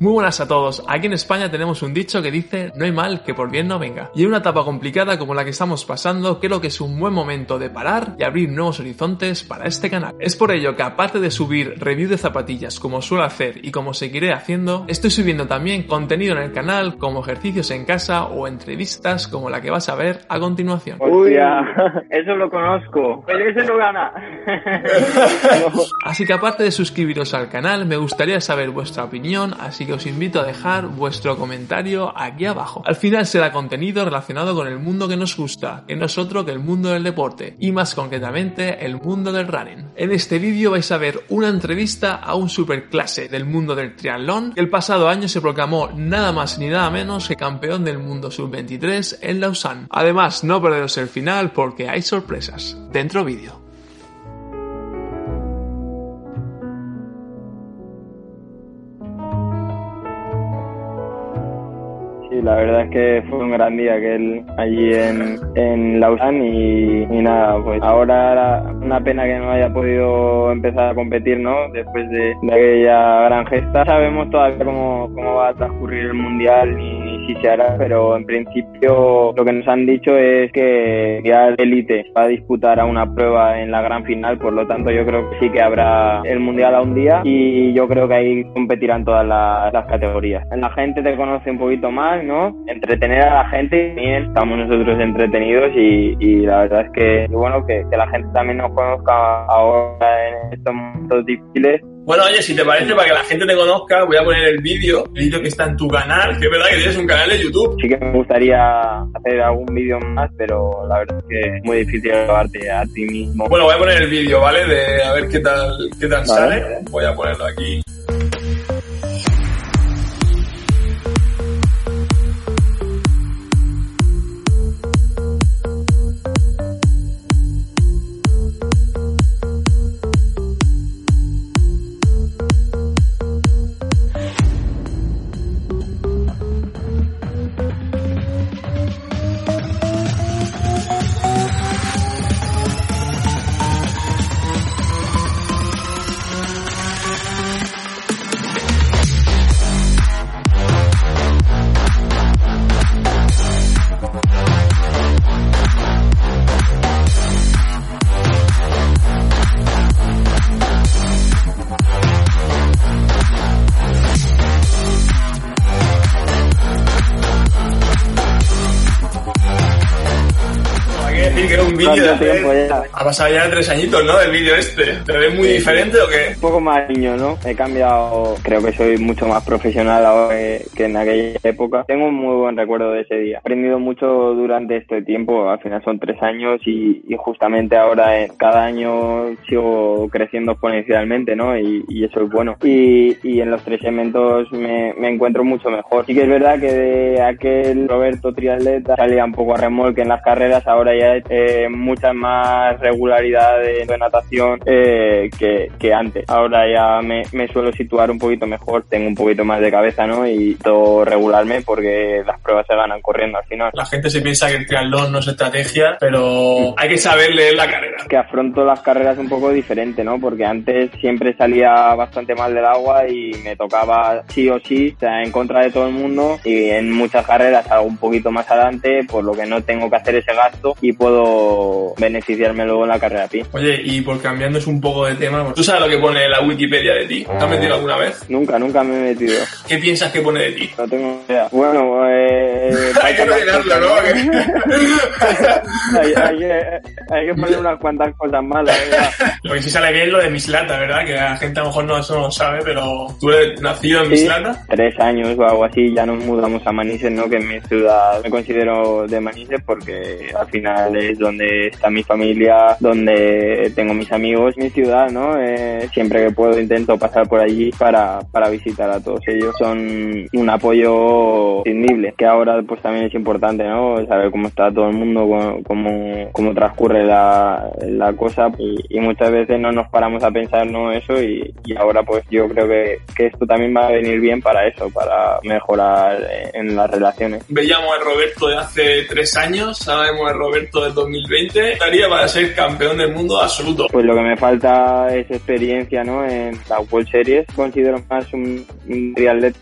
Muy buenas a todos. Aquí en España tenemos un dicho que dice no hay mal que por bien no venga. Y en una etapa complicada como la que estamos pasando, creo que es un buen momento de parar y abrir nuevos horizontes para este canal. Es por ello que aparte de subir review de zapatillas como suelo hacer y como seguiré haciendo, estoy subiendo también contenido en el canal como ejercicios en casa o entrevistas como la que vas a ver a continuación. Uy, eso lo conozco. Pero ese no gana. Así que aparte de suscribiros al canal, me gustaría saber vuestra opinión, así que os invito a dejar vuestro comentario aquí abajo. Al final será contenido relacionado con el mundo que nos gusta, que no es otro que el mundo del deporte, y más concretamente el mundo del running. En este vídeo vais a ver una entrevista a un superclase del mundo del triatlón, que el pasado año se proclamó nada más ni nada menos que campeón del mundo sub-23 en Lausanne. Además, no perderos el final porque hay sorpresas. Dentro vídeo. La verdad es que fue un gran día aquel allí en, en Lausanne y, nada, pues ahora una pena que no haya podido empezar a competir, ¿no? Después de, de aquella gran gesta. Sabemos todavía cómo, cómo va a transcurrir el Mundial ni, ni si se hará, pero en principio lo que nos han dicho es que ya Elite va a disputar a una prueba en la gran final, por lo tanto yo creo que sí que habrá el Mundial a un día y yo creo que ahí competirán todas las, las categorías. La gente te conoce un poquito más, ¿no? Entretener a la gente y también estamos nosotros entretenidos y, y la verdad es que bueno que, que la gente también nos conozca ahora en estos momentos difíciles bueno, oye, si te parece, para que la gente te conozca, voy a poner el vídeo, el vídeo que está en tu canal, que es verdad que tienes un canal de YouTube. Sí que me gustaría hacer algún vídeo más, pero la verdad es que es muy difícil grabarte a ti mismo. Bueno, voy a poner el vídeo, ¿vale? De a ver qué tal, qué tal Vale. sale. Voy a ponerlo aquí. Un vídeo de ¿Cuánto tiempo ya? Ha pasado ya tres añitos, ¿no? Del vídeo este. ¿Te ves muy diferente o qué? Un poco más niño, ¿no? He cambiado, creo que soy mucho más profesional ahora que, en aquella época. Tengo un muy buen recuerdo de ese día. He aprendido mucho durante este tiempo, al final son tres años y, y justamente ahora eh, cada año sigo creciendo exponencialmente, ¿no? Y, y eso es bueno. Y, y en los tres eventos me, me encuentro mucho mejor. Sí que es verdad que de aquel Roberto triatleta salía un poco a remolque en las carreras, ahora ya eh, mucha más regularidad de, de natación eh, que, que antes. Ahora ya me, me suelo situar un poquito mejor, tengo un poquito más de cabeza, ¿no? Y todo regularme porque las pruebas se ganan corriendo al final. La gente se piensa que el triatlón no es estrategia, pero hay que saber leer la carrera. que afronto las carreras un poco diferente, ¿no? Porque antes siempre salía bastante mal del agua y me tocaba sí o sí, o sea, en contra de todo el mundo y en muchas carreras salgo un poquito más adelante, por lo que no tengo que hacer ese gasto y puedo beneficiarme luego en la carrera a pie. Oye, y por cambiándonos un poco de tema, ¿tú sabes lo que pone la Wikipedia de ti? ¿Te has metido alguna vez? Nunca, nunca me he metido. ¿Qué piensas que pone de ti? No tengo idea. Bueno, eh... Hay que rellenarlo, ¿no? hay, hay que, hay que poner unas cuantas cosas malas. ¿verdad? Lo que sí sale bien es lo de Mislata, ¿verdad? Que la gente a lo mejor no, eso no lo sabe, pero tú eres nacido en Sí, Mislata. tres años o algo así, ya nos mudamos a Manises, ¿no? Que es mi ciudad, me considero de Manises porque al final es donde está mi familia, donde tengo mis amigos, mi ciudad, ¿no? Eh, siempre que puedo intento pasar por allí para, para visitar a todos ellos. Son un apoyo indiscutible, que ahora pues también es importante, ¿no? Saber cómo está todo el mundo, cómo, cómo transcurre la, la cosa y, y, muchas veces no nos paramos a pensar, ¿no? Eso y, y ahora pues yo creo que, que esto también va a venir bien para eso, para mejorar en las relaciones. Veíamos a Roberto de hace tres años, ahora vemos a Roberto del 2020. Estaría para ser campeón del mundo absoluto. Pues lo que me falta es experiencia, ¿no? En la World Series considero más un, un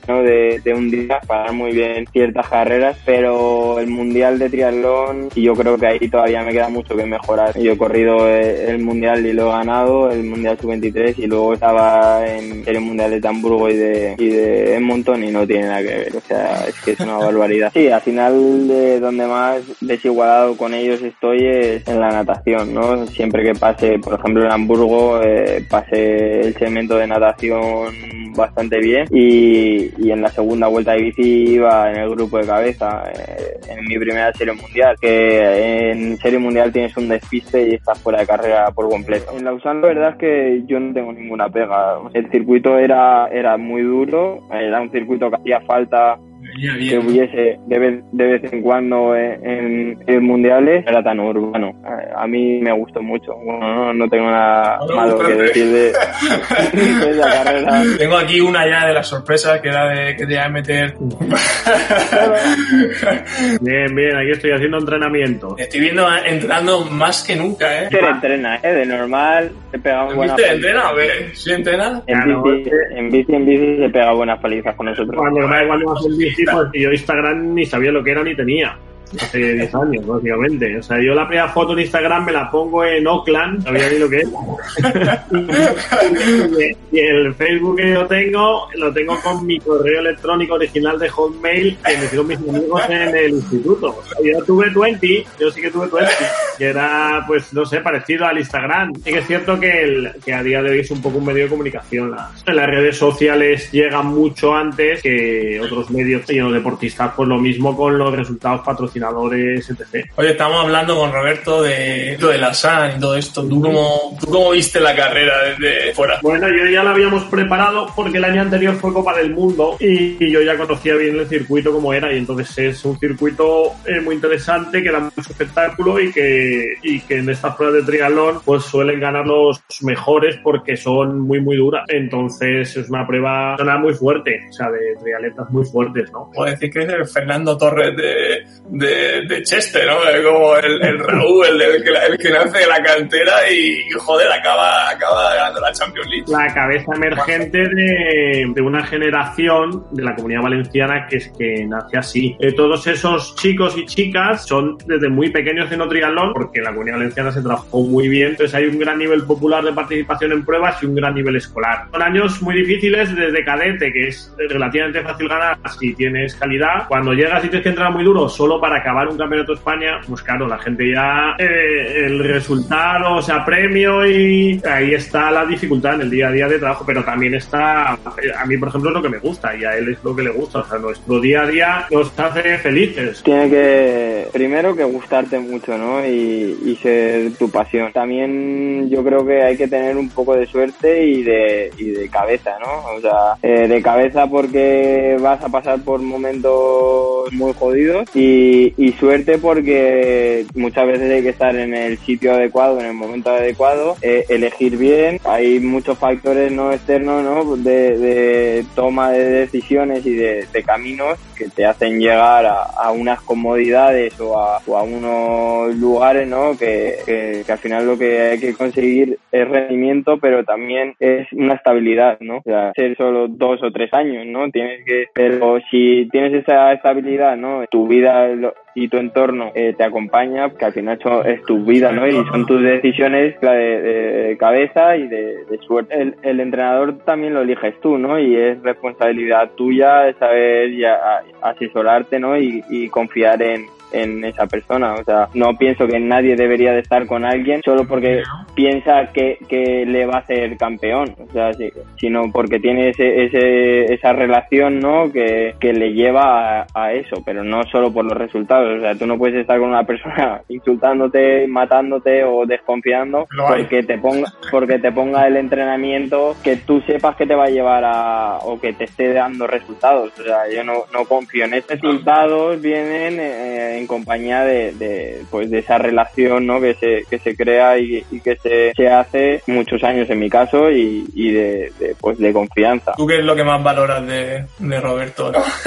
¿no? De, un día para muy bien ciertas carreras, pero el mundial de triatlón, y yo creo que ahí todavía me queda mucho que mejorar. Yo he corrido el mundial y lo he ganado, el mundial sub-23 y luego estaba en el mundial de Hamburgo y de, y de Edmonton y no tiene nada que ver. O sea, es que es una barbaridad. Sí, al final de donde más desigualado con ellos estoy es en la natación, ¿no? Siempre que pase, por ejemplo, en Hamburgo, eh, pase el segmento de natación bastante bien y, y, en la segunda vuelta de bici iba en el grupo de cabeza eh, en mi primera serie mundial que en serie mundial tienes un despiste y estás fuera de carrera por completo. En Lausanne la verdad es que yo no tengo ninguna pega. El circuito era era muy duro era un circuito que hacía falta que hubiese de vez, de vez en cuando en, en, mundiales era tan urbano. A, a, mí me gustó mucho. Bueno, no, no tengo nada no malo que decir de, de, esa carrera. Tengo aquí una ya de las sorpresas que era de que te iba a meter. bien, bien, aquí estoy haciendo entrenamiento. Estoy viendo entrenando más que nunca, ¿eh? Se entrena, ¿eh? De normal se pega buenas palizas. entrena? A ver, ¿sí entrena? En, bici, en bici, en bici se pega buenas palizas con nosotros. Cuando, cuando vas pues yo Instagram ni sabía lo que era ni tenía. Hace 10 años, básicamente. O sea, yo la primera foto en Instagram me la pongo en Oakland, sabía ni lo que era. y el Facebook que yo tengo, lo tengo con mi correo electrónico original de Hotmail que me hicieron mis amigos en el instituto. Yo tuve 20, yo sí que tuve 20, que era, pues, no sé, parecido al Instagram. Y que es cierto que, el, que a día de hoy es un poco un medio de comunicación. Las, las redes sociales llegan mucho antes que otros medios y los deportistas, pues lo mismo con los resultados patrocinadores, etc. Oye, estamos hablando con Roberto de lo de la SAN y todo esto. ¿Tú cómo, ¿Tú cómo viste la carrera desde fuera? Bueno, yo ya la habíamos preparado porque el año anterior fue Copa del Mundo y, y yo ya conocía bien el circuito como era y entonces es un circuito eh, muy interesante que da mucho espectáculo y que, y que en estas pruebas de triatlón pues suelen ganar los mejores porque son muy muy duras. Entonces es una prueba muy fuerte, o sea, de triatletas muy fuertes, ¿no? Puedo decir que es el Fernando Torres de, de, de Chester, ¿no? Como el, el Raúl, el, el, el que nace de la cantera y, joder, acaba, acaba ganando la Champions League. La cabeza emergente de, de una generación de la comunidad valenciana que es que nace así. Eh, todos esos chicos y chicas son desde muy pequeños haciendo triatlón porque la comunidad valenciana se trabajó muy bien. Entonces hay un gran nivel popular de participación en pruebas y un gran nivel escolar. Son años muy difíciles desde cadete, que es relativamente fácil ganar si tienes calidad. Cuando llegas y tienes que entrar muy duro solo para acabar un campeonato de España, pues claro, la gente ya eh, el resultado, o sea, premio y ahí está la dificultad en el día a día de trabajo, pero también está, a mí por ejemplo es lo que me gusta y a él es lo que le gusta, o sea, nuestro día a día nos hace felices. Tiene que, primero que gustarte mucho, ¿no? Y, y ser tu pasión. También yo creo que hay que tener un poco de suerte y de, y de cabeza, ¿no? O sea, eh, de cabeza porque vas a pasar por momentos muy jodidos y, y suerte porque muchas veces hay que estar en el sitio adecuado, en el momento adecuado, eh, elegir bien. Hay muchos factores no externos, ¿no? De, de toma de decisiones y de, caminos que te hacen llegar a, a unas comodidades o a, a, unos lugares, ¿no? Que, que, que, al final lo que hay que conseguir es rendimiento, pero también es una estabilidad, ¿no? O sea, ser solo dos o tres años, ¿no? Tienes que, pero si tienes esa estabilidad, ¿no? Tu vida y tu entorno eh, te acompaña, que al final es tu vida, ¿no? Y son tus decisiones de, de cabeza y de, suerte. El, entrenador también lo eliges tú, ¿no? Y es responsabilidad tuya saber ya asesorarte, ¿no? Y, y confiar en, en esa persona. O sea, no pienso que nadie debería de estar con alguien solo porque piensa que, que le va a hacer campeón. O sea, sí, sino porque tiene ese, ese, esa relación, ¿no? Que, que le lleva a, a eso, pero no solo por los resultados. O sea, tú no puedes estar con una persona insultándote, matándote o desconfiando porque te ponga, porque te ponga el entrenamiento que tú sepas que te va a llevar a, o que te esté dando resultados. O sea, yo no, no confío en estos resultados vienen eh, en compañía de, de, pues de esa relación, ¿no? Que se, que se crea y, y que se, se hace muchos años en mi caso y, y de, de, pues de confianza. ¿Tú qué es lo que más valoras de, de Roberto?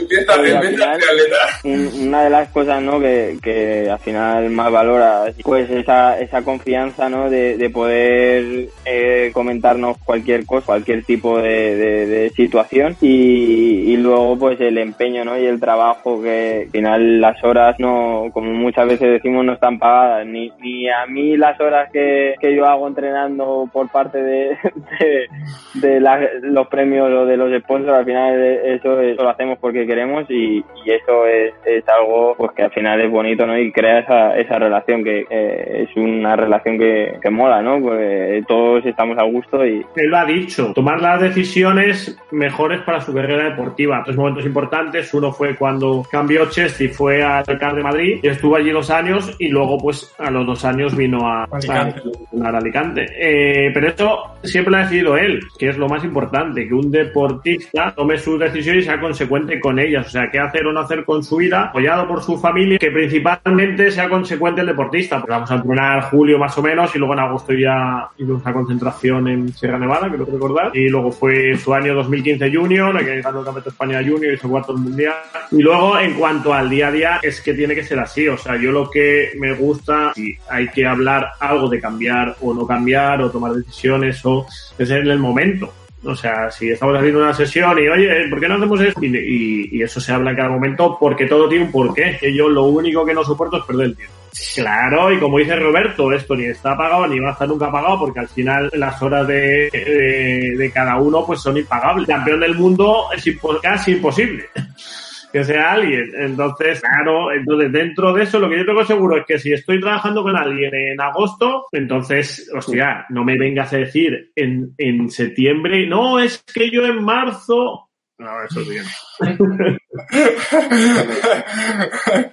Empieza, empieza una de las cosas ¿no? que, que al final más valora pues esa, esa confianza ¿no? de, de poder eh, comentarnos cualquier cosa cualquier tipo de, de- de situación y, y luego pues el empeño ¿no? y el trabajo que al final las horas no como muchas veces decimos no están pagadas ni, ni a mí las horas que, que yo hago entrenando por parte de, de, los premios o de los sponsors al final eh, eso, eso lo hacemos porque queremos y, y eso es, es algo pues que al final es bonito no y crea esa, esa relación que es una relación que, que mola no pues todos estamos a gusto y Él lo ha dicho, tomar las decisiones mejores para su carrera deportiva. Tres momentos importantes. Uno fue cuando cambió Chest y fue al CAR de Madrid. Y estuvo allí dos años y luego, pues, a los dos años vino a, Alicante. a, a Alicante. Eh, pero esto siempre lo ha decidido él, que es lo más importante, que un deportista tome sus decisiones y sea consecuente con ellas. O sea, qué hacer o no hacer con su vida, apoyado por su familia, que principalmente sea consecuente el deportista. Pues vamos a entrenar julio más o menos y luego en agosto ya hicimos una concentración en Sierra Nevada, creo que recordar. Y luego fue su año 2015 Junior, que ganó el Campeonato de España Junior y hizo cuarto Mundial. Y luego, en cuanto al día a día, es que tiene que ser así. O sea, yo lo que me gusta, si hay que hablar algo de cambiar o no cambiar o tomar decisiones o es en el momento. O sea, si estamos haciendo una sesión y, oye, ¿por qué no hacemos esto? Y, eso se habla en cada momento porque todo tiene un porqué. Que yo lo único que no soporto es perder el tiempo. Claro, y como dice Roberto, esto ni está pagado ni va a estar nunca pagado porque al final las horas de, de, cada uno pues son impagables. Campeón del mundo es casi imposible que sea alguien. Entonces, claro, entonces dentro de eso lo que yo tengo seguro es que si estoy trabajando con alguien en agosto, entonces, hostia, no me vengas a decir en, en septiembre, no, es que yo en marzo... No, eso es bien.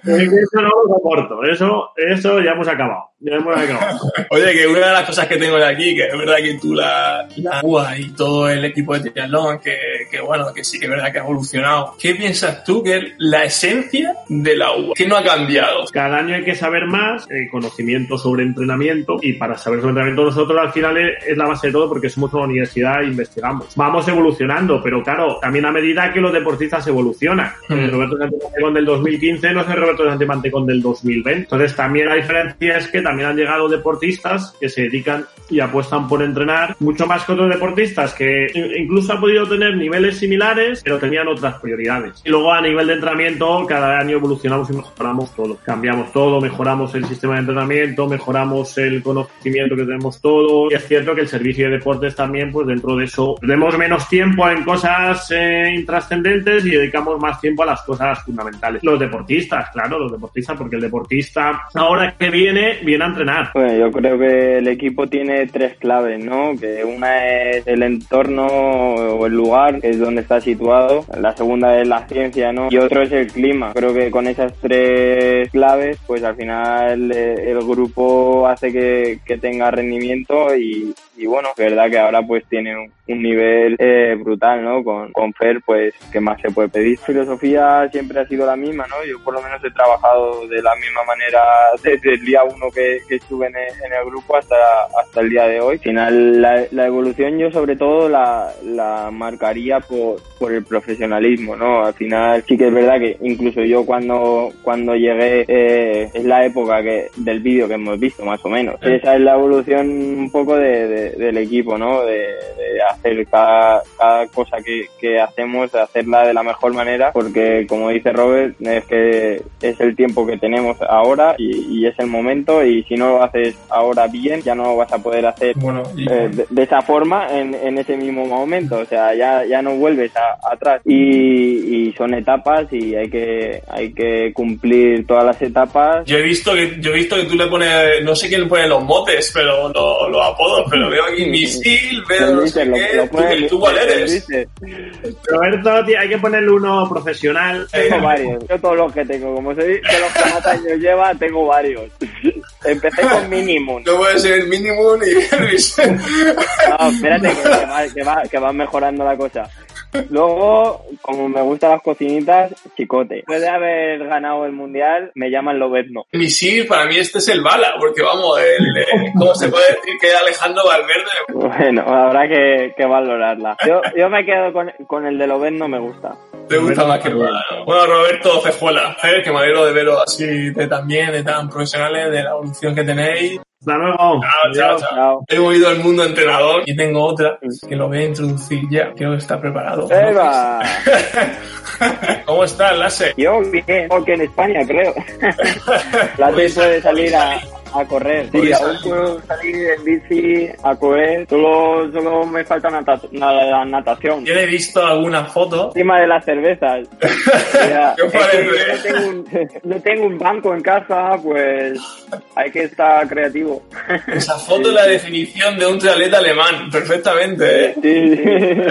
eso no lo soporto. Eso, eso ya hemos acabado. Ya hemos acabado. Oye, que una de las cosas que tengo de aquí, que es verdad que tú la, la UA y todo el equipo de triatlón, que, que bueno, que sí que es verdad que ha evolucionado. ¿Qué piensas tú que es la esencia de la UA? ¿Qué no ha cambiado? Cada año hay que saber más, eh, conocimiento sobre entrenamiento, y para saber sobre entrenamiento nosotros al final es, es la base de todo porque somos una universidad e investigamos. Vamos evolucionando, pero claro, también a medida que los deportistas evolucionan. Mm. El Roberto Sánchez Mantecón del 2015 no es el Roberto Sánchez Mantecón del 2020. Entonces también la diferencia es que también han llegado deportistas que se dedican y apuestan por entrenar mucho más que otros deportistas que incluso han podido tener similares, pero tenían otras prioridades. Y luego a nivel de entrenamiento, cada año evolucionamos y mejoramos todo. Cambiamos todo, mejoramos el sistema de entrenamiento, mejoramos el conocimiento que tenemos todos. Y es cierto que el servicio de deportes también, pues dentro de eso, tenemos menos tiempo en cosas eh, intrascendentes y dedicamos más tiempo a las cosas fundamentales. Los deportistas, claro, los deportistas, porque el deportista ahora que viene, viene a entrenar. Bueno, yo creo que el equipo tiene tres claves, ¿no? Que una es el entorno o el lugar, que es donde está situado. La segunda es la ciencia, ¿no? Y otro es el clima. Creo que con esas tres claves, pues al final eh, el grupo hace que, que tenga rendimiento y, y bueno, es verdad que ahora pues tiene un, un nivel eh, brutal, ¿no? Con, con Fer, pues, ¿qué más se puede pedir? Filosofía siempre ha sido la misma, ¿no? Yo por lo menos he trabajado de la misma manera desde el día uno que, que estuve en el, en el grupo hasta, hasta el día de hoy. Al final, la, la evolución yo sobre todo la, la marcaría por, por el profesionalismo, ¿no? Al final sí que es verdad que incluso yo cuando, cuando llegué eh, es la época que del vídeo que hemos visto, más o menos. Esa es la evolución un poco de, de- del equipo, ¿no? De, de hacer cada, cada cosa que, que hacemos, hacerla de la mejor manera, porque como dice Robert, es que es el tiempo que tenemos ahora y, y es el momento y si no lo haces ahora bien, ya no lo vas a poder hacer Bueno, y- eh, de, de esa forma en, en ese mismo momento, o sea, ya, ya no vuelves a- atrás y, y son etapas y hay que, hay que cumplir todas las etapas. Yo he visto que yo he visto que tú le pones, no sé quién le pone los motes, pero lo- los apodos, pero veo aquí misil, veo no sé qué. lo ¿Tú, puedes- tú cuál lo eres? Roberto, tío, hay que ponerle uno profesional. Tengo varios, yo todos los que tengo, como soy de los que más años lleva, tengo varios. Empecé con Minimum. No puede ser el mínimo ni Elvis. No, espérate que, que va, que, va, que va mejorando la cosa. Luego, como me gustan las cocinitas, chicote. Después de haber ganado el mundial, me llaman Lobezno. misil, para mí este es el bala, porque vamos, el, el- ¿cómo se puede decir que Alejandro Valverde Bueno, habrá que, que valorarla. Yo, yo me quedo con, con el de Lobezno, me gusta. te gusta más que el bala? ¿no? Bueno, Roberto Cejuela, eh, que me alegro de veros así de tan bien, de tan profesionales, de la evolución que tenéis. Hasta luego. Chao, chao, chao. Chao. Hemos ido al mundo entrenador y tengo otra que lo voy a introducir ya. Creo que está preparado. ¡Eva! ¿Cómo estás, Lase? Yo bien, porque en España creo. La T puede salir a, a correr. Sí, aún salir. puedo salir en bici a correr. Solo, solo me falta nata- na- natación. Yo he visto algunas fotos. Encima de las cervezas. Tengo un, no tengo un banco en casa, pues hay que estar creativo. Esa foto es la definición de un triatleta alemán, perfectamente, ¿eh? Sí.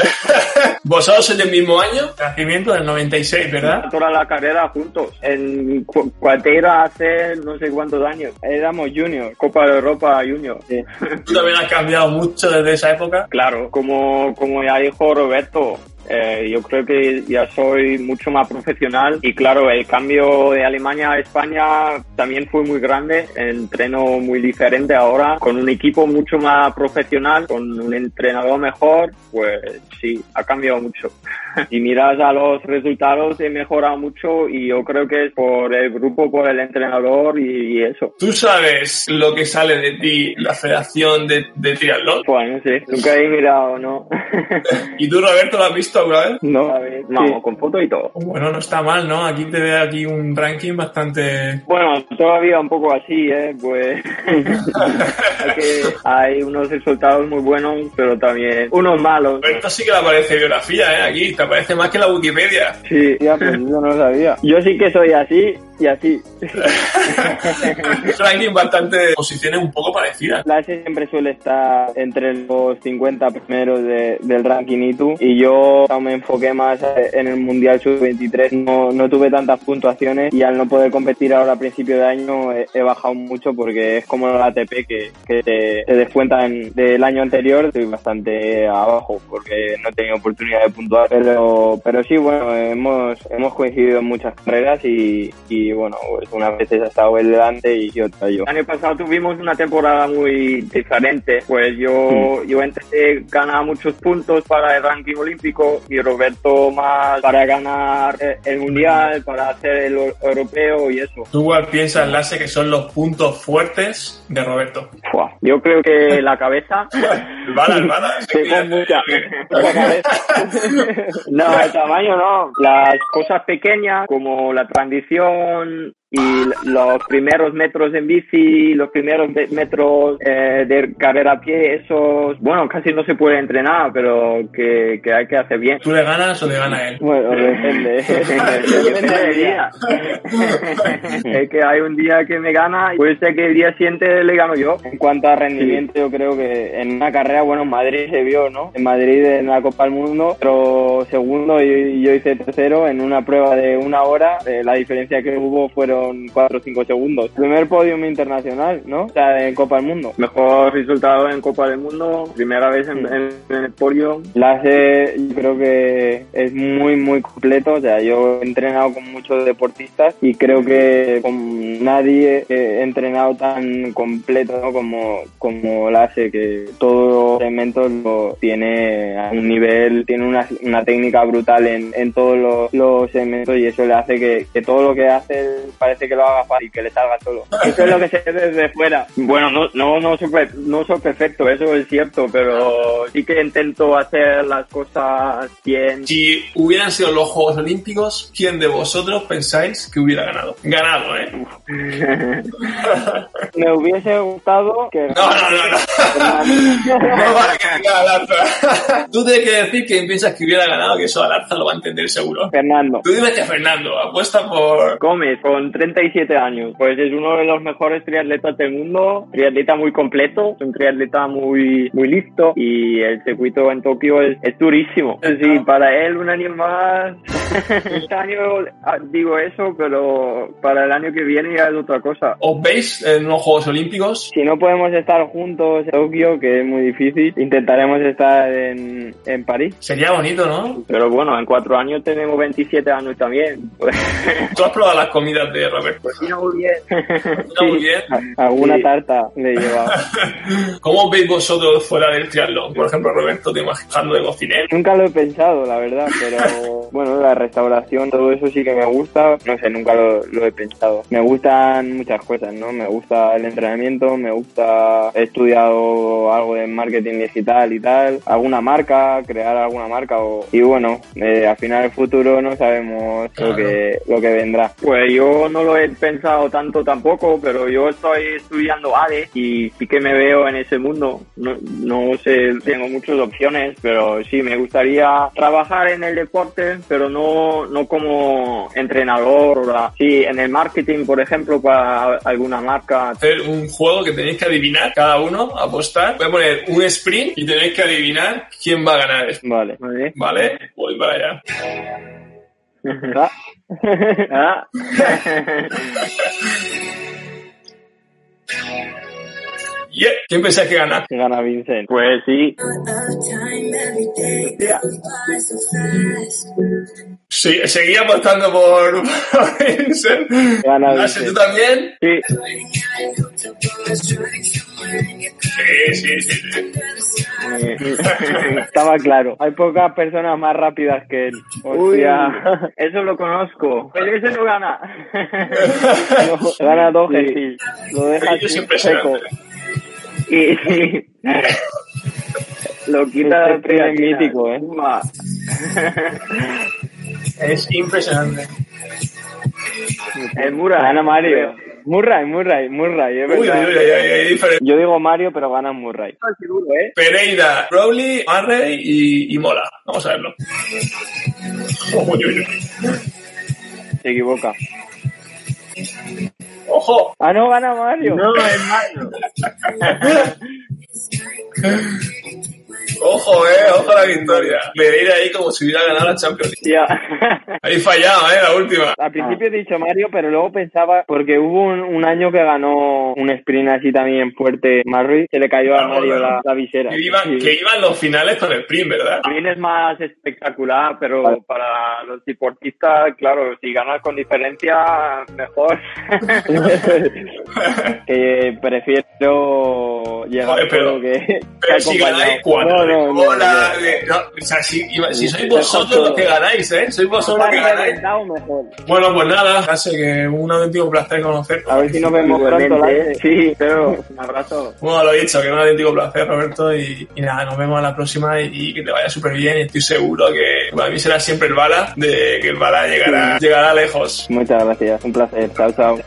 Vosotros en el mismo año, nacimiento del 96, ¿verdad? Toda la carrera juntos. En cu- cualquiera hace no sé cuántos años. Éramos junior, Copa de Europa junior. Sí. Tú también has cambiado mucho desde esa época. Claro, como, como ya dijo Roberto, eh, yo creo que ya soy mucho más profesional y claro, el cambio de Alemania a España también fue muy grande, entreno muy diferente ahora, con un equipo mucho más profesional, con un entrenador mejor, pues sí, ha cambiado mucho. y miras a los resultados, he mejorado mucho y yo creo que es por el grupo, por el entrenador y, y eso. Tú sabes lo que sale de ti la Federación de, de Triatlón. Pues no sé, nunca he mirado, ¿no? ¿Y tú, Roberto, lo has visto alguna vez? no, a ver, vamos, con foto y todo. Bueno, no está mal, ¿no? Aquí te veo aquí un ranking bastante... Bueno, todavía un poco así, ¿eh? Pues hay, que- hay unos resultados muy buenos, pero también unos malos. Roberto sí que le aparece biografía, ¿eh? Aquí, te aparece más que la Wikipedia. Sí, ya, pues yo no lo sabía. Yo sí que soy así y así. Un ranking bastante... posiciones un poco parecidas. La S siempre suele estar entre los 50 primeros de- del ranking ITU y yo me enfoqué más en el Mundial Sub-23. No, no tuve tantas puntuaciones y al no poder competir ahora a principio de año he, he bajado mucho porque es como la ATP que, que te, te descuentan del año anterior. Estoy bastante abajo porque no he tenido oportunidad de puntuar. Pero, pero sí, bueno, hemos, hemos coincidido en muchas carreras y, y bueno, pues unas veces ha estado él delante y otra yo. El año pasado tuvimos una temporada muy diferente, pues yo, yo empecé ganar muchos puntos para el ranking olímpico y Roberto más para ganar el mundial, para hacer el europeo y eso. ¿Tú cuál piensas, Lasse, que son los puntos fuertes de Roberto? Fua, Yo creo que la cabeza El bala, el mucha. No, el tamaño no. Las cosas pequeñas como la transición own y los primeros metros en bici, los primeros me- metros eh, de carrera a pie, esos, bueno, casi no se puede entrenar, pero que, que hay que hacer bien. ¿Tú le ganas o le gana él? Bueno, depende. depende del día. es que hay un día que me gana y puede ser que el día siguiente le gano yo. En cuanto a rendimiento, yo creo que en una carrera, bueno, en Madrid se vio, ¿no? En Madrid en la Copa del Mundo, pero segundo y yo hice tercero en una prueba de una hora. eh, la diferencia que hubo fueron 4 o 5 segundos. Primer podium internacional, ¿no? O sea, en Copa del Mundo. Mejor resultado en Copa del Mundo, primera vez en, en- en el podio. La hace, yo creo que es muy, muy completo. O sea, yo he entrenado con muchos deportistas y creo que con nadie he entrenado tan completo ¿no? como, como la hace, que todos los elementos lo tiene a un nivel, tiene una, una técnica brutal en, en todos los, los elementos y eso le hace que, que todo lo que hace para parece que lo haga fácil, que le salga solo. Eso es lo que se ve desde fuera. Bueno, no, no, no, soy, no soy perfecto, eso es cierto, pero sí que intento hacer las cosas bien. Si hubieran sido los Juegos Olímpicos, ¿quién de vosotros pensáis que hubiera ganado? Ganado, ¿eh? Me hubiese gustado que... No, no, no, no. No vale que Alarza. Tú tienes que decir que piensas que hubiera ganado, que eso Alarza lo va a entender seguro. Fernando. Tú dime que Fernando, apuesta por... Gómez, con 37 años, pues es uno de los mejores triatletas del mundo, triatleta muy completo, un triatleta muy muy listo y el circuito en Tokio es, es durísimo. Sí, para él un año más, este año ah, digo eso, pero para el año que viene ya es otra cosa. ¿Os veis en unos Juegos Olímpicos? Si no podemos estar juntos en Tokio, que es muy difícil, intentaremos estar en, en París. Sería bonito, ¿no? Pero bueno, en cuatro años tenemos 27 años también. ¿Tú has probado las comidas de Roberto? Cocina muy bien. Cocina muy bien. Alguna Sí. tarta le he llevado. ¿Cómo veis vosotros fuera del triatlón? Por ejemplo, Roberto, te imaginando de cocinero. Nunca lo he pensado, la verdad, pero bueno, la restauración, todo eso sí que me gusta. No sé, nunca lo, lo he pensado. Me gustan muchas cosas, ¿no? Me gusta el entrenamiento, me gusta, he estudiado algo de marketing digital y tal, alguna marca, crear alguna marca o, y bueno, eh, al final el futuro no sabemos lo que, lo que vendrá. Pues yo no lo he pensado tanto tampoco, pero yo estoy estudiando ADE y sí que me veo en ese mundo. No, no sé, tengo muchas opciones, pero sí, me gustaría trabajar en el deporte, pero no, no como entrenador. la- sí, en el marketing, por ejemplo, para alguna marca. Hacer un juego que tenéis que adivinar, cada uno, apostar. Voy a poner un sprint y tenéis que adivinar quién va a ganar. Vale. Vale. ¿Vale? Voy para allá. Ah. Ah. Yeah. ¿Quién pensáis que gana? Gana Vincent. Pues sí. Sí, seguía apostando por, Vincent. Gana Nase, ¿Tú Vincent. también? Sí. Sí, sí, sí. sí. Eh, Estaba claro. Hay pocas personas más rápidas que él. Hostia. Eso lo conozco. Pero ese no gana. No, gana dos sí. Lo deja así, seco. Y, lo quita del primer mítico, ¿eh? Es impresionante. Es Murray. Gana Mario. Murray, Murray, Murray, es Uy, uy, uy. Yo digo Mario, pero gana Murray. ¿eh? Pereira, Rowley, Murray y, y Mola. Vamos a verlo. Uy, uy, uy. Se equivoca. ¡Ojo! Ah, no, gana Mario. No, es Mario. ¡Ojo, eh! ¡Ojo a la victoria! Pereira ahí como si hubiera ganado la Champions League. Ahí fallado, eh, la última. Al principio he dicho Mario, pero luego pensaba, porque hubo un, un año que ganó un sprint así también fuerte Marry, se le cayó a Claro, Mario la, la visera. Que iban, Sí. que iban los finales con el PRIM, ¿verdad? También es más espectacular, pero para los deportistas, claro, si ganas con diferencia, mejor. que prefiero llegar Joder, pero- que, que Pero si ganáis cuatro. No, no, no, Hola, no. eh, no, o sea, si, iba- si sois vosotros los que ganáis, ¿eh? Sois vosotros los que ganáis. Bueno, pues nada, hace que un auténtico placer conocer. A ver si nos vemos pronto. Sí, pero un abrazo. Bueno, lo he dicho, que un auténtico placer, Roberto, y, y nada, nos vemos a la próxima y, y que te vaya súper bien. Y estoy seguro que para mí será siempre el bala, de que el bala llegará, llegará lejos. Muchas gracias, un placer. Chao, chao.